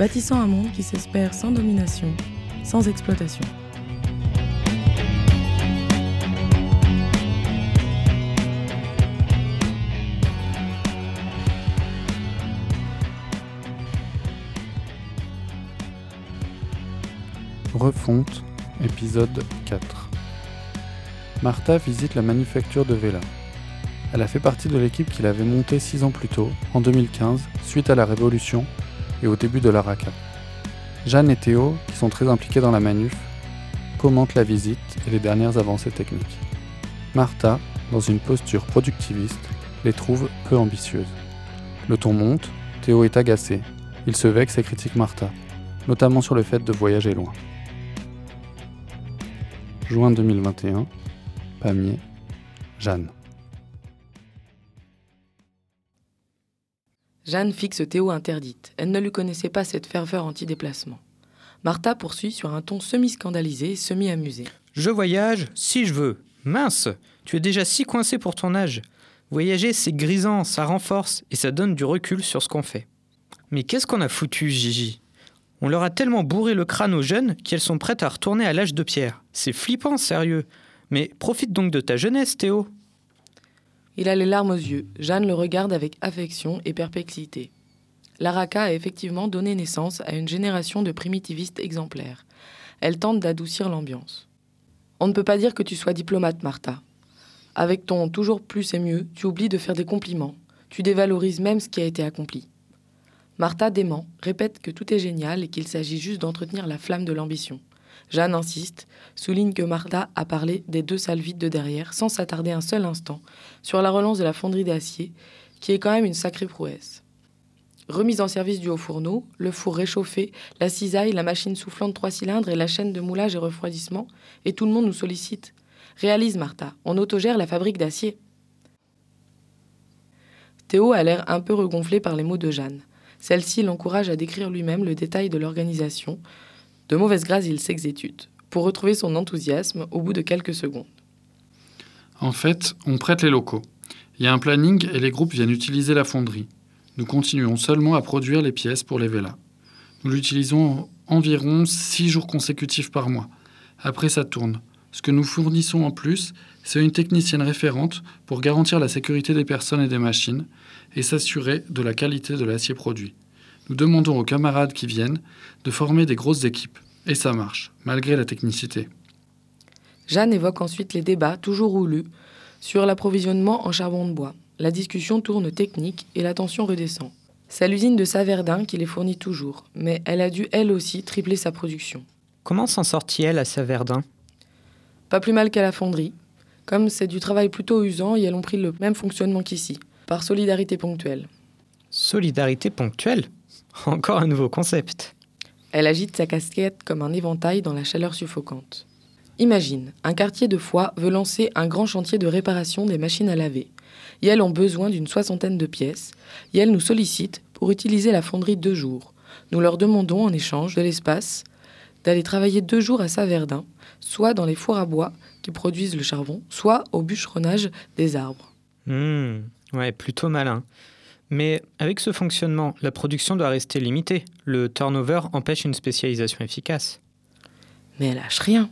bâtissant un monde qui s'espère sans domination, sans exploitation. Refonte, épisode 4. Martha visite la manufacture de Vela. Elle a fait partie de l'équipe qu'il avait montée six ans plus tôt, en 2015, suite à la Révolution et au début de l'Araka. Jeanne et Théo, qui sont très impliqués dans la manuf, commentent la visite et les dernières avancées techniques. Martha, dans une posture productiviste, les trouve peu ambitieuses. Le ton monte, Théo est agacé. Il se vexe et critique Martha, notamment sur le fait de voyager loin. Juin 2021, Pamiers, Jeanne. Jeanne fixe Théo interdite. Elle ne lui connaissait pas cette ferveur anti-déplacement. Martha poursuit sur un ton semi-scandalisé et semi-amusé. Je voyage si je veux. Mince, tu es déjà si coincé pour ton âge. Voyager, c'est grisant, ça renforce et ça donne du recul sur ce qu'on fait. Mais qu'est-ce qu'on a foutu, Gigi? On leur a tellement bourré le crâne aux jeunes qu'elles sont prêtes à retourner à l'âge de pierre. C'est flippant, sérieux. Mais profite donc de ta jeunesse, Théo. Il a les larmes aux yeux. Jeanne le regarde avec affection et perplexité. L'Araka a effectivement donné naissance à une génération de primitivistes exemplaires. Elle tente d'adoucir l'ambiance. On ne peut pas dire que tu sois diplomate, Martha. Avec ton toujours plus et mieux, tu oublies de faire des compliments. Tu dévalorises même ce qui a été accompli. Martha dément, répète que tout est génial et qu'il s'agit juste d'entretenir la flamme de l'ambition. Jeanne insiste, souligne que Martha a parlé des deux salles vides de derrière, sans s'attarder un seul instant sur la relance de la fonderie d'acier, qui est quand même une sacrée prouesse. Remise en service du haut fourneau, le four réchauffé, la cisaille, la machine soufflante trois cylindres et la chaîne de moulage et refroidissement, et tout le monde nous sollicite. Réalise, Martha, on autogère la fabrique d'acier. Théo a l'air un peu regonflé par les mots de Jeanne. Celle-ci l'encourage à décrire lui-même le détail de l'organisation, de mauvaise grâce, il s'exécute, pour retrouver son enthousiasme au bout de quelques secondes. En fait, on prête les locaux. Il y a un planning et les groupes viennent utiliser la fonderie. Nous continuons seulement à produire les pièces pour les vélas. Nous l'utilisons environ 6 jours consécutifs par mois. Après, ça tourne. Ce que nous fournissons en plus, c'est une technicienne référente pour garantir la sécurité des personnes et des machines et s'assurer de la qualité de l'acier produit. Nous demandons aux camarades qui viennent de former des grosses équipes. Et ça marche, malgré la technicité. Jeanne évoque ensuite les débats, toujours houleux, sur l'approvisionnement en charbon de bois. La discussion tourne technique et la tension redescend. C'est l'usine de Saverdin qui les fournit toujours, mais elle a dû elle aussi tripler sa production. Comment s'en sortit-elle à Saverdin Pas plus mal qu'à la fonderie. Comme c'est du travail plutôt usant et elles ont pris le même fonctionnement qu'ici, par solidarité ponctuelle. Solidarité ponctuelle? Encore un nouveau concept. Elle agite sa casquette comme un éventail dans la chaleur suffocante. Imagine, un quartier de Foix veut lancer un grand chantier de réparation des machines à laver. Yel ont besoin d'une soixantaine de pièces. Yel nous sollicite pour utiliser la fonderie deux jours. Nous leur demandons en échange de l'espace d'aller travailler deux jours à Saverdin, soit dans les fours à bois qui produisent le charbon, soit au bûcheronnage des arbres. Mmh, ouais, plutôt malin. Mais avec ce fonctionnement, la production doit rester limitée. Le turnover empêche une spécialisation efficace. Mais elle lâche rien.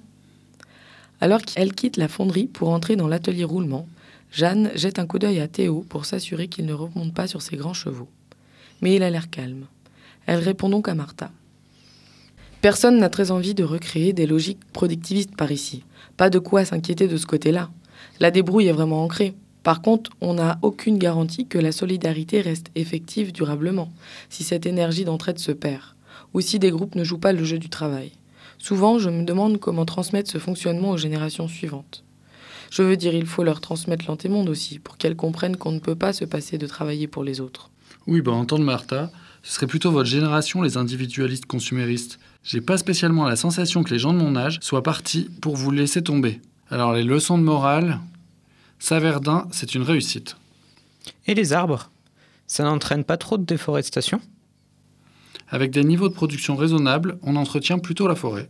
Alors qu'elle quitte la fonderie pour entrer dans l'atelier roulement, Jeanne jette un coup d'œil à Théo pour s'assurer qu'il ne remonte pas sur ses grands chevaux. Mais il a l'air calme. Elle répond donc à Martha. Personne n'a très envie de recréer des logiques productivistes par ici. Pas de quoi s'inquiéter de ce côté-là. La débrouille est vraiment ancrée. Par contre, on n'a aucune garantie que la solidarité reste effective durablement, si cette énergie d'entraide se perd, ou si des groupes ne jouent pas le jeu du travail. Souvent, je me demande comment transmettre ce fonctionnement aux générations suivantes. Je veux dire, il faut leur transmettre l'antémonde aussi, pour qu'elles comprennent qu'on ne peut pas se passer de travailler pour les autres. Oui, bah, en Martha, ce serait plutôt votre génération, les individualistes consuméristes. J'ai pas spécialement la sensation que les gens de mon âge soient partis pour vous laisser tomber. Alors, les leçons de morale, Saverdin, c'est une réussite. Et les arbres? Ça n'entraîne pas trop de déforestation? Avec des niveaux de production raisonnables, on entretient plutôt la forêt.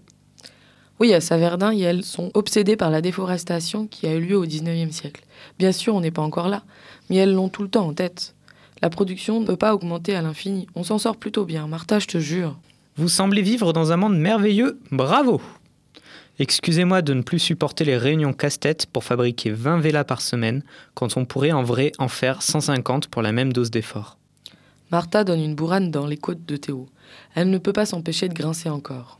Oui, à Saverdin, elles sont obsédées par la déforestation qui a eu lieu au XIXe siècle. Bien sûr, on n'est pas encore là, mais elles l'ont tout le temps en tête. La production ne peut pas augmenter à l'infini. On s'en sort plutôt bien, Martha, je te jure. Vous semblez vivre dans un monde merveilleux, bravo Excusez-moi de ne plus supporter les réunions casse-tête pour fabriquer 20 vélas par semaine, quand on pourrait en vrai en faire 150 pour la même dose d'effort. Martha donne une bourrane dans les côtes de Théo. Elle ne peut pas s'empêcher de grincer encore.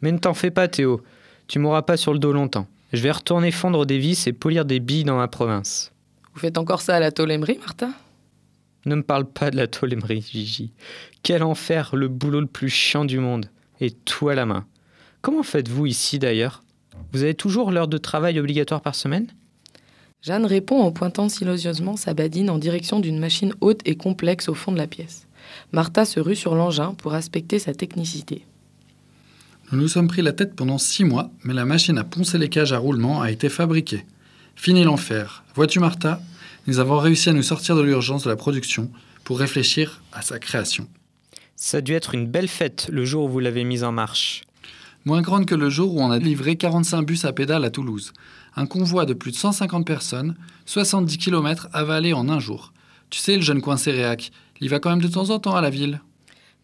Mais ne t'en fais pas, Théo. Tu m'auras pas sur le dos longtemps. Je vais retourner fondre des vis et polir des billes dans ma province. Vous faites encore ça à la tolémerie, Martha? Ne me parle pas de la tolémerie, Gigi. Quel enfer, le boulot le plus chiant du monde. Et tout à la main. Comment faites-vous ici d'ailleurs? Vous avez toujours l'heure de travail obligatoire par semaine? Jeanne répond en pointant silencieusement sa badine en direction d'une machine haute et complexe au fond de la pièce. Martha se rue sur l'engin pour inspecter sa technicité. Nous nous sommes pris la tête pendant six mois, mais la machine à poncer les cages à roulement a été fabriquée. Fini l'enfer. Vois-tu, Martha? Nous avons réussi à nous sortir de l'urgence de la production pour réfléchir à sa création. Ça a dû être une belle fête le jour où vous l'avez mise en marche. Moins grande que le jour où on a livré 45 bus à pédales à Toulouse. Un convoi de plus de 150 personnes, 70 km avalés en un jour. Tu sais, le jeune coin céréac, il va quand même de temps en temps à la ville.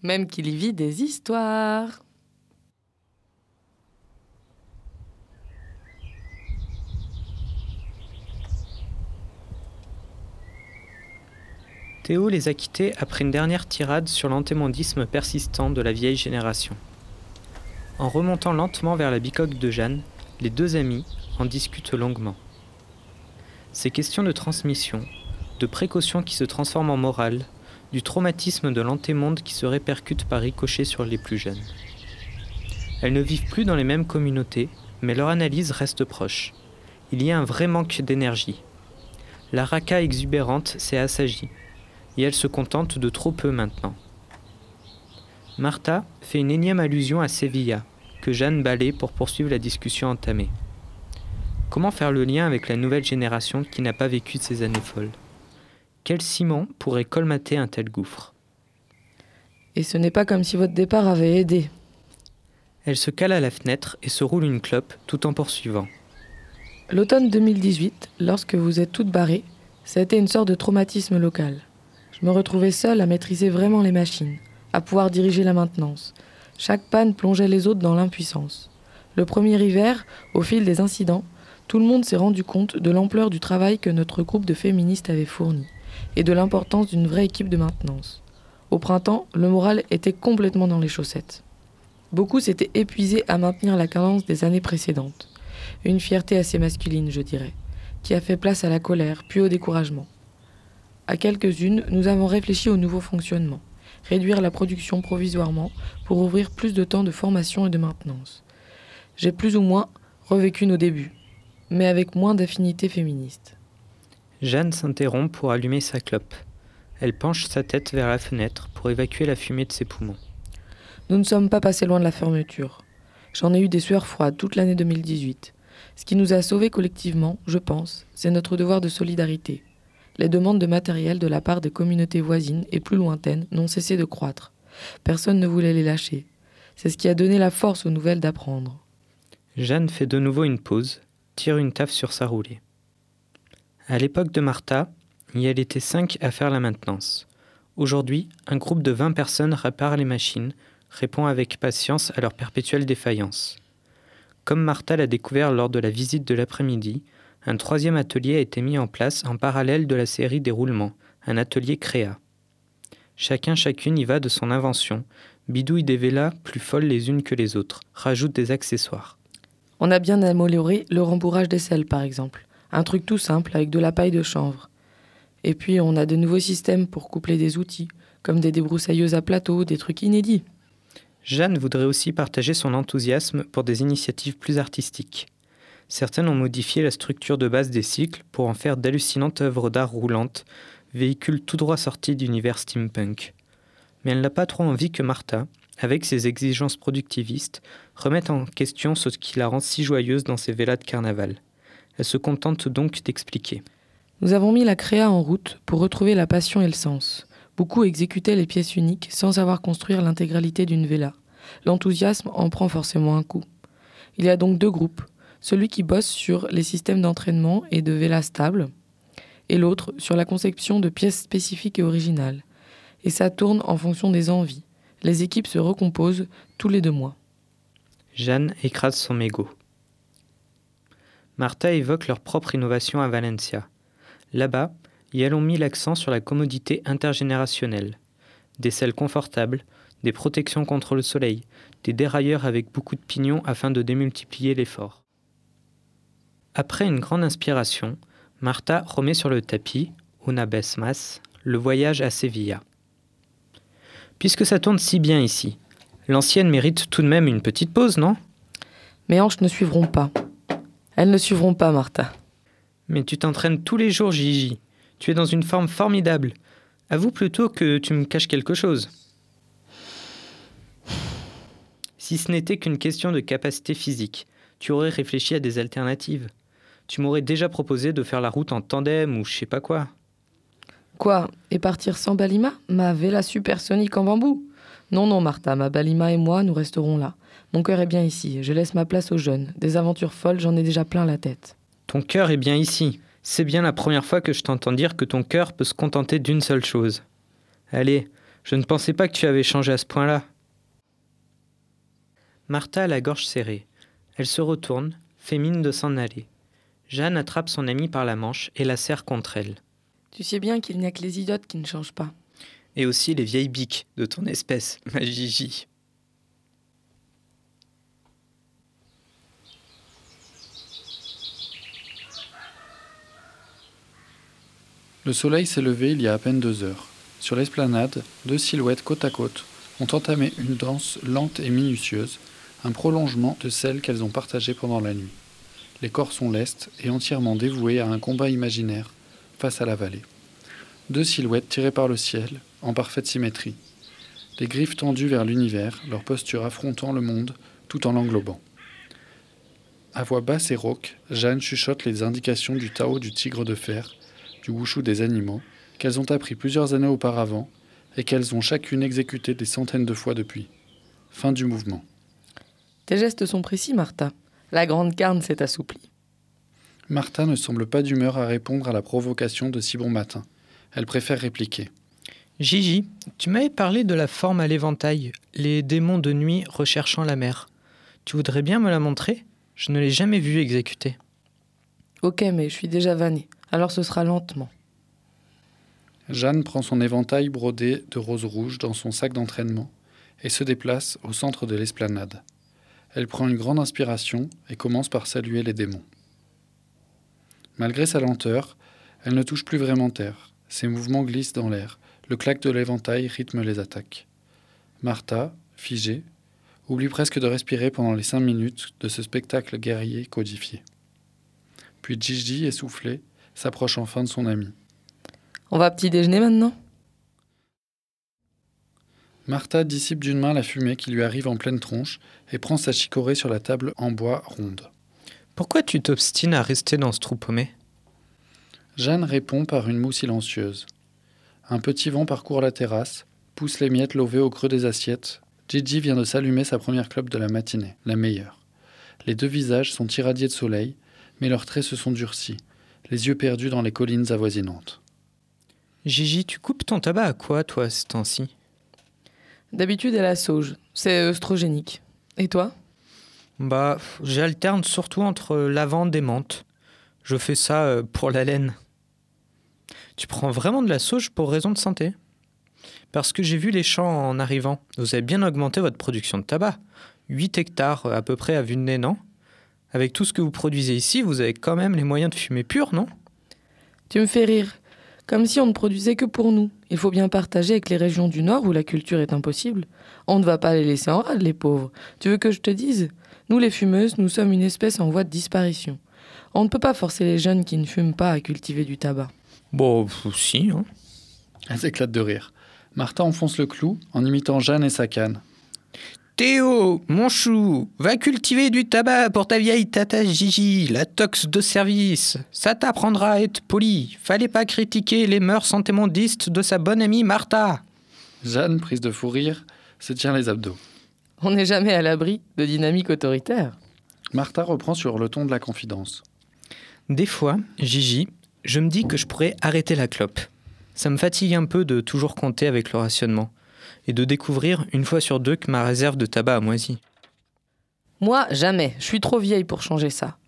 Même qu'il y vit des histoires. Théo les a quittés après une dernière tirade sur l'antémondisme persistant de la vieille génération. En remontant lentement vers la bicoque de Jeanne, les deux amis en discutent longuement. Ces questions de transmission, de précaution qui se transforment en morale, du traumatisme de l'antémonde qui se répercute par ricochet sur les plus jeunes. Elles ne vivent plus dans les mêmes communautés, mais leur analyse reste proche. Il y a un vrai manque d'énergie. La raca exubérante s'est assagie, et elle se contente de trop peu maintenant. Martha fait une énième allusion à Sevilla, que Jeanne balaye pour poursuivre la discussion entamée. Comment faire le lien avec la nouvelle génération qui n'a pas vécu de ces années folles? Quel ciment pourrait colmater un tel gouffre? Et ce n'est pas comme si votre départ avait aidé. Elle se cale à la fenêtre et se roule une clope tout en poursuivant. L'automne 2018, lorsque vous êtes toutes barrées, ça a été une sorte de traumatisme local. Je me retrouvais seule à maîtriser vraiment les machines, à pouvoir diriger la maintenance. Chaque panne plongeait les autres dans l'impuissance. Le premier hiver, au fil des incidents, tout le monde s'est rendu compte de l'ampleur du travail que notre groupe de féministes avait fourni et de l'importance d'une vraie équipe de maintenance. Au printemps, le moral était complètement dans les chaussettes. Beaucoup s'étaient épuisés à maintenir la cadence des années précédentes. Une fierté assez masculine, je dirais, qui a fait place à la colère, puis au découragement. À quelques-unes, nous avons réfléchi au nouveau fonctionnement réduire la production provisoirement pour ouvrir plus de temps de formation et de maintenance. J'ai plus ou moins revécu nos débuts, mais avec moins d'affinité féministe. Jeanne s'interrompt pour allumer sa clope. Elle penche sa tête vers la fenêtre pour évacuer la fumée de ses poumons. Nous ne sommes pas passés loin de la fermeture. J'en ai eu des sueurs froides toute l'année 2018. Ce qui nous a sauvés collectivement, je pense, c'est notre devoir de solidarité, les demandes de matériel de la part des communautés voisines et plus lointaines n'ont cessé de croître. Personne ne voulait les lâcher. C'est ce qui a donné la force aux nouvelles d'apprendre. Jeanne fait de nouveau une pause, tire une taffe sur sa roulée. À l'époque de Martha, il y était cinq à faire la maintenance. Aujourd'hui, un groupe de vingt personnes répare les machines, répond avec patience à leur perpétuelle défaillance. Comme Martha l'a découvert lors de la visite de l'après-midi, un troisième atelier a été mis en place en parallèle de la série des roulements, un atelier créa. Chacun chacune y va de son invention, bidouille des vélas plus folles les unes que les autres, rajoute des accessoires. On a bien amélioré le rembourrage des selles par exemple, un truc tout simple avec de la paille de chanvre. Et puis on a de nouveaux systèmes pour coupler des outils, comme des débroussailleuses à plateau, des trucs inédits. Jeanne voudrait aussi partager son enthousiasme pour des initiatives plus artistiques. Certaines ont modifié la structure de base des cycles pour en faire d'hallucinantes œuvres d'art roulantes, véhicule tout droit sorti d'univers steampunk. Mais elle n'a pas trop envie que Martha, avec ses exigences productivistes, remette en question ce qui la rend si joyeuse dans ses vélas de carnaval. Elle se contente donc d'expliquer. Nous avons mis la créa en route pour retrouver la passion et le sens. Beaucoup exécutaient les pièces uniques sans savoir construire l'intégralité d'une villa. L'enthousiasme en prend forcément un coup. Il y a donc deux groupes, celui qui bosse sur les systèmes d'entraînement et de villa stable, et l'autre sur la conception de pièces spécifiques et originales. Et ça tourne en fonction des envies. Les équipes se recomposent tous les deux mois. Jeanne écrase son mégot. Martha évoque leur propre innovation à Valencia. Là-bas, ils ont mis l'accent sur la commodité intergénérationnelle. Des selles confortables, des protections contre le soleil, des dérailleurs avec beaucoup de pignons afin de démultiplier l'effort. Après une grande inspiration, Martha remet sur le tapis, una vez más, le voyage à Sevilla. Puisque ça tourne si bien ici, l'ancienne mérite tout de même une petite pause, non? Mes hanches ne suivront pas. Elles ne suivront pas, Martha. Mais tu t'entraînes tous les jours, Gigi. Tu es dans une forme formidable. Avoue plutôt que tu me caches quelque chose. Si ce n'était qu'une question de capacité physique, tu aurais réfléchi à des alternatives. Tu m'aurais déjà proposé de faire la route en tandem ou je sais pas quoi. Quoi Et partir sans Balima? Ma vela supersonique en bambou Non, non, Martha, ma Balima et moi, nous resterons là. Mon cœur est bien ici, je laisse ma place aux jeunes. Des aventures folles, j'en ai déjà plein la tête. Ton cœur est bien ici. C'est bien la première fois que je t'entends dire que ton cœur peut se contenter d'une seule chose. Allez, je ne pensais pas que tu avais changé à ce point-là. Martha a la gorge serrée. Elle se retourne, fait mine de s'en aller. Jeanne attrape son amie par la manche et la serre contre elle. Tu sais bien qu'il n'y a que les idiotes qui ne changent pas. Et aussi les vieilles biques de ton espèce, ma Gigi. Le soleil s'est levé il y a à peine deux heures. Sur l'esplanade, deux silhouettes côte à côte ont entamé une danse lente et minutieuse, un prolongement de celle qu'elles ont partagée pendant la nuit. Les corps sont lestes et entièrement dévoués à un combat imaginaire face à la vallée. Deux silhouettes tirées par le ciel, en parfaite symétrie. Les griffes tendues vers l'univers, leur posture affrontant le monde tout en l'englobant. À voix basse et rauque, Jeanne chuchote les indications du Tao du tigre de fer, du wushu des animaux, qu'elles ont appris plusieurs années auparavant et qu'elles ont chacune exécuté des centaines de fois depuis. Fin du mouvement. Tes gestes sont précis, Martha. La grande carne s'est assouplie. Martha ne semble pas d'humeur à répondre à la provocation de si bon matin. Elle préfère répliquer. Gigi, tu m'avais parlé de la forme à l'éventail, les démons de nuit recherchant la mer. Tu voudrais bien me la montrer? Je ne l'ai jamais vue exécuter. Ok, mais je suis déjà vannée, alors ce sera lentement. Jeanne prend son éventail brodé de rose rouge dans son sac d'entraînement et se déplace au centre de l'esplanade. Elle prend une grande inspiration et commence par saluer les démons. Malgré sa lenteur, elle ne touche plus vraiment terre. Ses mouvements glissent dans l'air. Le claque de l'éventail rythme les attaques. Martha, figée, oublie presque de respirer pendant les cinq minutes de ce spectacle guerrier codifié. Puis Gigi, essoufflé, s'approche enfin de son ami. On va petit déjeuner maintenant? Martha dissipe d'une main la fumée qui lui arrive en pleine tronche et prend sa chicorée sur la table en bois ronde. Pourquoi tu t'obstines à rester dans ce trou paumé? Jeanne répond par une moue silencieuse. Un petit vent parcourt la terrasse, pousse les miettes lovées au creux des assiettes. Gigi vient de s'allumer sa première clope de la matinée, la meilleure. Les deux visages sont irradiés de soleil, mais leurs traits se sont durcis, les yeux perdus dans les collines avoisinantes. Gigi, tu coupes ton tabac à quoi, toi, ce temps-ci? D'habitude, elle a sauge. C'est œstrogénique. Et toi? Bah, j'alterne surtout entre lavande et menthe. Je fais ça euh, pour la laine. Tu prends vraiment de la sauge pour raison de santé? Parce que j'ai vu les champs en arrivant. Vous avez bien augmenté votre production de tabac. 8 hectares à peu près à vue de nez, non? Avec tout ce que vous produisez ici, vous avez quand même les moyens de fumer pur, non? Tu me fais rire. Comme si on ne produisait que pour nous. Il faut bien partager avec les régions du Nord où la culture est impossible. On ne va pas les laisser en rade, les pauvres. Tu veux que je te dise? Nous, les fumeuses, nous sommes une espèce en voie de disparition. On ne peut pas forcer les jeunes qui ne fument pas à cultiver du tabac. Bon, si, hein. Elle s'éclate de rire. Martha enfonce le clou en imitant Jeanne et sa canne. Théo, mon chou, va cultiver du tabac pour ta vieille tata Gigi, la tox de service. Ça t'apprendra à être poli. Fallait pas critiquer les mœurs antémondistes de sa bonne amie Martha. Jeanne, prise de fou rire, se tient les abdos. On n'est jamais à l'abri de dynamique autoritaire. Martha reprend sur le ton de la confidence. Des fois, Gigi, je me dis que je pourrais arrêter la clope. Ça me fatigue un peu de toujours compter avec le rationnement et de découvrir une fois sur deux que ma réserve de tabac a moisi. Moi, jamais. Je suis trop vieille pour changer ça.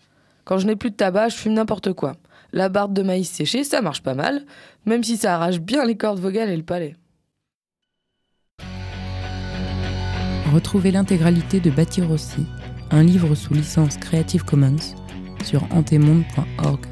Quand je n'ai plus de tabac, je fume n'importe quoi. La barde de maïs séché, ça marche pas mal, même si ça arrache bien les cordes vocales et le palais. Retrouvez l'intégralité de Bâtir aussi, un livre sous licence Creative Commons, sur antemonde.org.